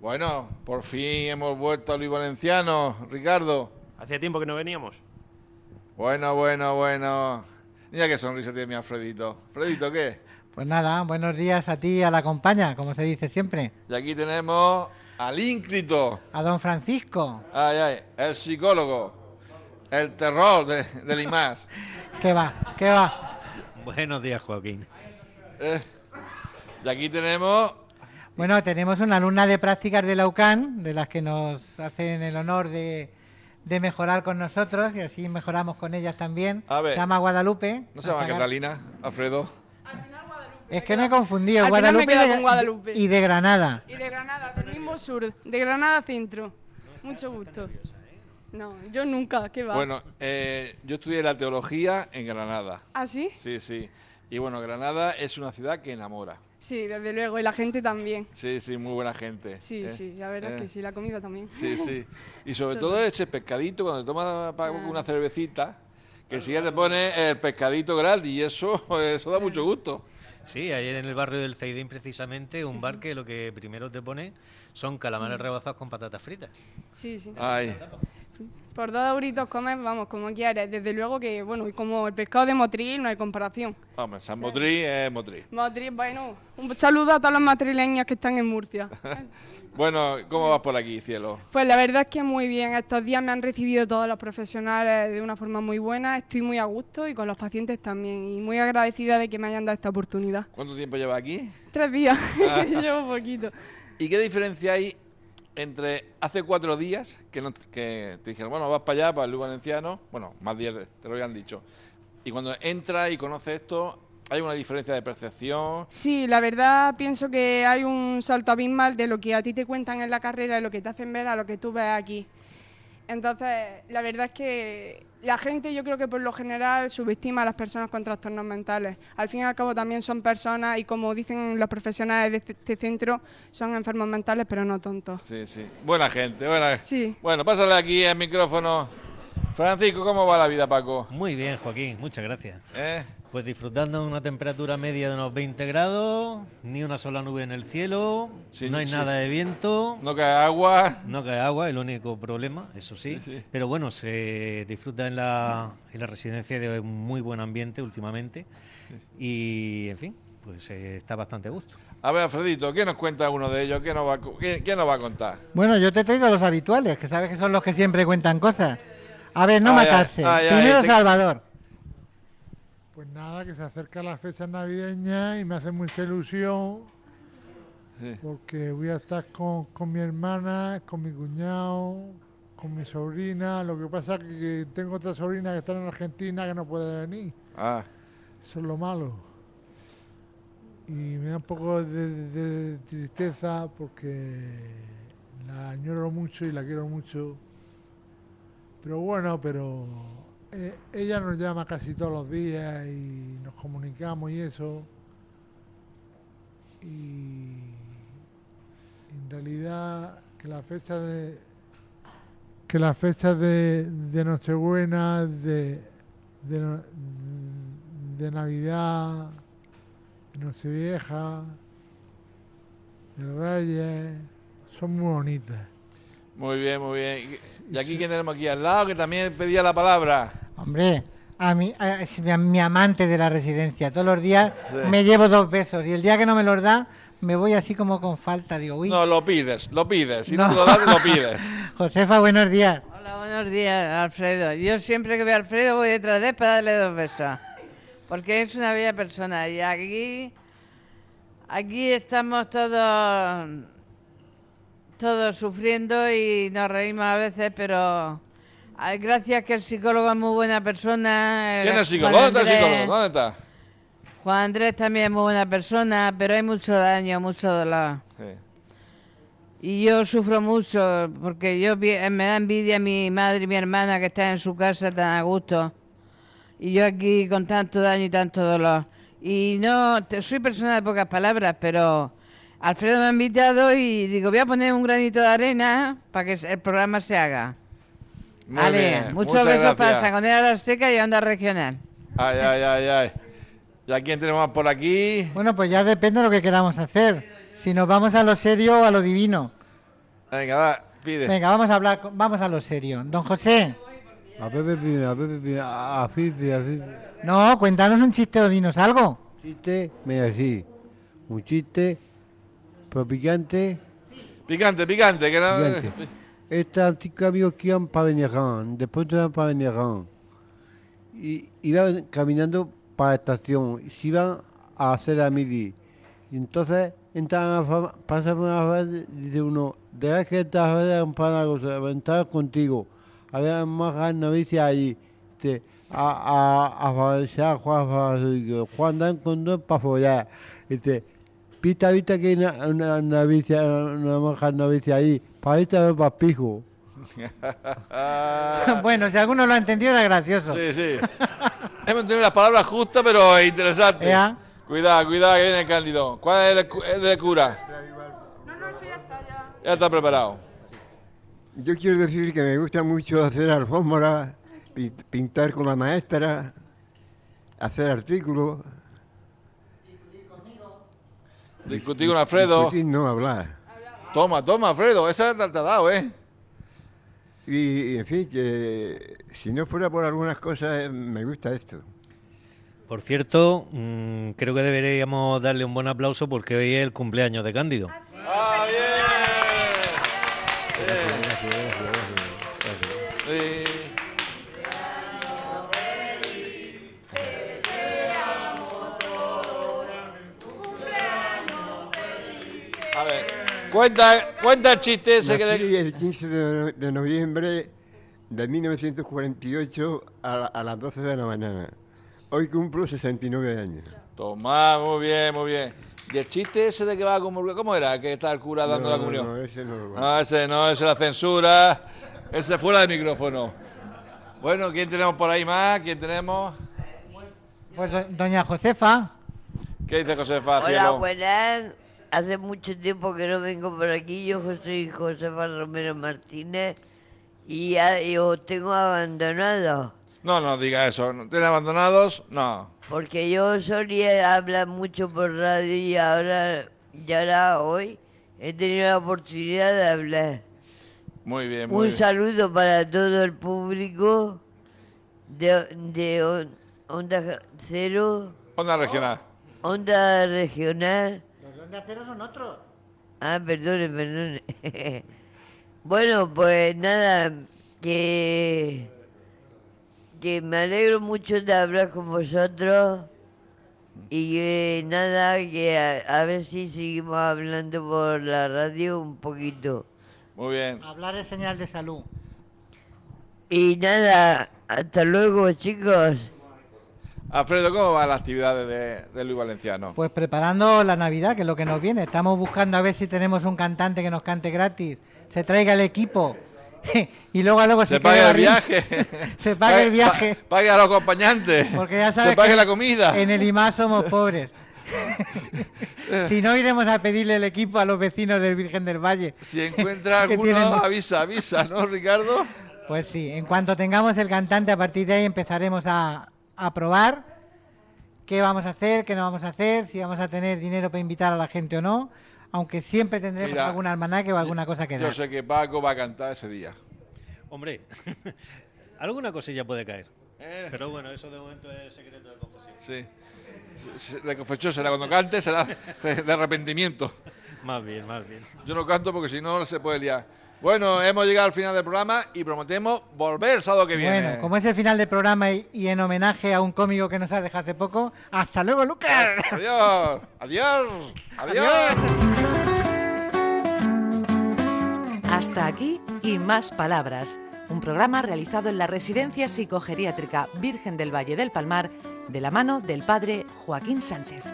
Bueno, por fin hemos vuelto a Luis Valenciano, Ricardo. Hacía tiempo que no veníamos. Bueno, bueno, bueno. Mira qué sonrisa tiene mi Alfredito. Alfredito, ¿qué? Pues nada, buenos días a ti y a la compañía, como se dice siempre. Y aquí tenemos al ínclito. A don Francisco. Ay, ay, el psicólogo. El terror de, del IMAS. ¿Qué va? ¿Qué va? Buenos días, Joaquín. Eh, y aquí tenemos Bueno, tenemos una alumna de prácticas de la UCAN, de las que nos hacen el honor de, de mejorar con nosotros y así mejoramos con ellas también. A ver. Se llama Guadalupe. ¿No se llama Catalina, Alfredo? Es que me he confundido, Al final me Guadalupe, de- con Guadalupe. y de Granada. Y de Granada, del mismo sur, de Granada Centro. Mucho gusto. No, yo nunca, ¿qué va? Bueno, eh, yo estudié la teología en Granada. ¿Ah, sí? Sí, sí. Y bueno, Granada es una ciudad que enamora. Sí, desde luego, y la gente también. Sí, sí, muy buena gente. Sí, ¿eh? sí, la verdad ¿eh? es que sí, la comida también. Sí, sí. Y sobre todo ese pescadito, cuando te tomas Ah. una cervecita, que si ya te pone el pescadito gratis y eso, eso da mucho gusto. Sí, ayer en el barrio del Zaidín, precisamente, un bar que lo que primero te pone son calamares Mm. rebazados con patatas fritas. Sí, sí. Ay, Por dos euritos comes, vamos, como quieres. Desde luego que, bueno, y como el pescado de Motril no hay comparación. hombre, San Motriz es Motriz. Motril, bueno, un saludo a todas las madrileñas que están en Murcia. Bueno, ¿cómo vas por aquí, cielo? Pues la verdad es que muy bien. Estos días me han recibido todos los profesionales de una forma muy buena. Estoy muy a gusto y con los pacientes también. Y muy agradecida de que me hayan dado esta oportunidad. ¿Cuánto tiempo llevas aquí? Tres días. Llevo poquito. ¿Y qué diferencia hay entre hace cuatro días que, no- te dijeron, bueno, vas para allá, para el Luis Valenciano, bueno, más días te lo habían dicho, y cuando entras y conoces esto, hay una diferencia de percepción, Sí, la verdad pienso que hay un salto abismal de lo que a ti te cuentan en la carrera y lo que te hacen ver a lo que tú ves aquí. Entonces, la verdad es que la gente yo creo que por lo general subestima a las personas con trastornos mentales. Al fin y al cabo también son personas y como dicen los profesionales de este, este centro, son enfermos mentales pero no tontos. Sí, sí. Buena gente, buena Sí. Bueno, pásale aquí el micrófono. Francisco, ¿cómo va la vida, Paco? Muy bien, Joaquín, muchas gracias. ¿Eh? Pues disfrutando de una temperatura media de unos 20 grados, ni una sola nube en el cielo, Sí, no hay sí. nada de viento, No cae agua. no cae agua, el único problema, eso sí. Sí, sí. Pero bueno, se disfruta en la, en la residencia de un muy buen ambiente últimamente y, en fin, pues eh, está bastante a gusto. A ver, Alfredito, ¿qué nos cuenta uno de ellos? ¿Qué nos va, a co- qué, qué nos va a contar? Bueno, yo te traigo los habituales, que sabes que son los que siempre cuentan cosas. A ver, no ay, matarse. ay, ay, Primero te- Salvador. Pues nada, que se acercan las fechas navideñas y me hace mucha ilusión Sí. porque voy a estar con, con mi hermana, con mi cuñado, con mi sobrina. Lo que pasa es que tengo otra sobrina que está en Argentina que no puede venir. Ah, Eso es lo malo. Y me da un poco de, de tristeza porque la añoro mucho y la quiero mucho. Pero bueno, pero eh, ella nos llama casi todos los días y nos comunicamos y eso. Y en realidad que la fecha de que la fecha de, de Nochebuena, de, de Navidad, de Nochevieja, de Reyes, son muy bonitas. muy bien, muy bien. ¿Y aquí quién tenemos aquí al lado que también pedía la palabra? Hombre, a mí, a- es mi, mi amante de la residencia. Todos los días Sí. me llevo dos besos y el día que no me los da, me voy así como con falta. Digo, uy, No, lo pides, lo pides. Si no, No. te lo das, lo pides. Josefa, buenos días. Hola, buenos días, Alfredo. Yo siempre que veo a Alfredo voy detrás de él para darle dos besos. Porque es una bella persona. Y aquí, aquí estamos todos, todos sufriendo y nos reímos a veces, pero ay, gracias que el psicólogo es muy buena persona. ¿Quién es psicólogo? Juan ¿Dónde está el psicólogo? ¿Dónde está? Juan Andrés también es muy buena persona, pero hay mucho daño, mucho dolor. Sí. Y yo sufro mucho porque yo pi- me da envidia mi madre y mi hermana que están en su casa tan a gusto. Y yo aquí con tanto daño y tanto dolor. Y no, te- soy persona de pocas palabras, pero Alfredo me ha invitado y digo, voy a poner un granito de arena para que el programa se haga. Muy vale, bien, muchos muchas besos para gracias. Sangonera La Seca y Onda Regional. Ay, ay, ay, ay. ¿Y a quién tenemos por aquí? Bueno, pues ya depende de lo que queramos hacer. Si nos vamos a lo serio o a lo divino. Venga, da, pide. Venga, vamos a hablar, vamos a lo serio. Don José, A Pepe Pina, a Pepe Pina, a Fifi, a Fifi. no, cuéntanos un chiste o dinos algo. Chiste, mira, así. Un chiste, pero picante, Picante, picante, que no... picante. Cinco amigos que iban para Beneján, después de para Beneján. Y iban caminando para la estación, y se iban a hacer a mili. Y entonces entran a pasan una frase, dice uno, deja que esta frase para entrar contigo. Había más noticias allí. Dice, a, a, a a Juan. Juan dan con dos para follar. Dice, pista, vista que hay una, una novicia, una mujer novicia ahí. Para vista para pijo. bueno, si alguno lo ha entendido era gracioso. Sí, sí. Hemos tenido las palabras justas, pero interesantes. Ea. Cuidado, cuidado, que viene el cándido. ¿Cuál es el, cu- el de cura? No, no, eso ya está, ya. Ya está preparado. Yo quiero decir que me gusta mucho hacer alfombra, pi- pintar con la maestra, hacer artículos. Discutir con Alfredo. Discutir, no hablar. Toma, toma, Alfredo. Esa te ha dado, ¿eh? Y, en fin, que si no fuera por algunas cosas, eh, me gusta esto. Por cierto, mm, creo que deberíamos darle un buen aplauso porque hoy es el cumpleaños de Cándido. ¡Ah, bien! Cuenta, cuenta el chiste ese que... Nací de- el 15 de, no- de noviembre de 1948 a, la- a las 12 de la mañana. Hoy cumplo 69 años. Toma, muy bien, muy bien. ¿Y el chiste ese de que va a comulgar? ¿Cómo era? Que está el cura dando No, la comunión. no, ese no. No, ese no, ese la censura. Ese fuera de micrófono. Bueno, ¿quién tenemos por ahí más? ¿Quién tenemos? Pues do- doña Josefa, ¿Qué dice Josefa? Hola, cielo? buenas. Hace mucho tiempo que no vengo por aquí. Yo soy Josefa Romero Martínez y, ya- y os tengo abandonado. No, no diga eso. ¿No ¿Tiene abandonados? No. Porque yo solía hablar mucho por radio y ahora, y ahora hoy he tenido la oportunidad de hablar. Muy bien, muy Un bien. saludo para todo el público de, de On- Onda Cero, Onda regional. Onda Regional. De Onda Cero son otros. Ah, perdone, perdone. bueno, pues nada, que, que me alegro mucho de hablar con vosotros y que nada, que a, a ver si seguimos hablando por la radio un poquito. Muy bien. Hablar es señal de salud. Y nada, hasta luego chicos. Alfredo, ¿cómo van las actividades de, de Luis Valenciano? Pues preparando la Navidad, que es lo que nos viene. Estamos buscando a ver si tenemos un cantante que nos cante gratis, se traiga el equipo y luego a luego se, Se pague el viaje. se pague el viaje. pa- pague a los acompañantes. Porque ya sabes Se pague que la comida. En el IMAS somos pobres. si no, iremos a pedirle el equipo a los vecinos del Virgen del Valle. Si encuentra alguno, tienen- avisa, avisa, ¿no, Ricardo? Pues sí, en cuanto tengamos el cantante, a partir de ahí empezaremos a, a probar qué vamos a hacer, qué no vamos a hacer, si vamos a tener dinero para invitar a la gente o no, aunque siempre tendremos Mira, algún almanaque o alguna cosa que Yo dar. sé que Paco va a cantar ese día. Hombre, alguna cosilla puede caer. Eh. Pero bueno, eso de momento es secreto de confesión. Sí. De confesión será cuando cante, será de arrepentimiento. Más bien, más bien. Yo no canto porque si no se puede liar. Bueno, hemos llegado al final del programa y prometemos volver el sábado que viene. Bueno, como es el final del programa y, y en homenaje a un cómico que nos ha dejado hace poco, hasta luego, Lucas. Adiós, adiós, adiós. Hasta aquí y más palabras. Un programa realizado en la Residencia Psicogeriátrica Virgen del Valle del Palmar de la mano del padre Joaquín Sánchez.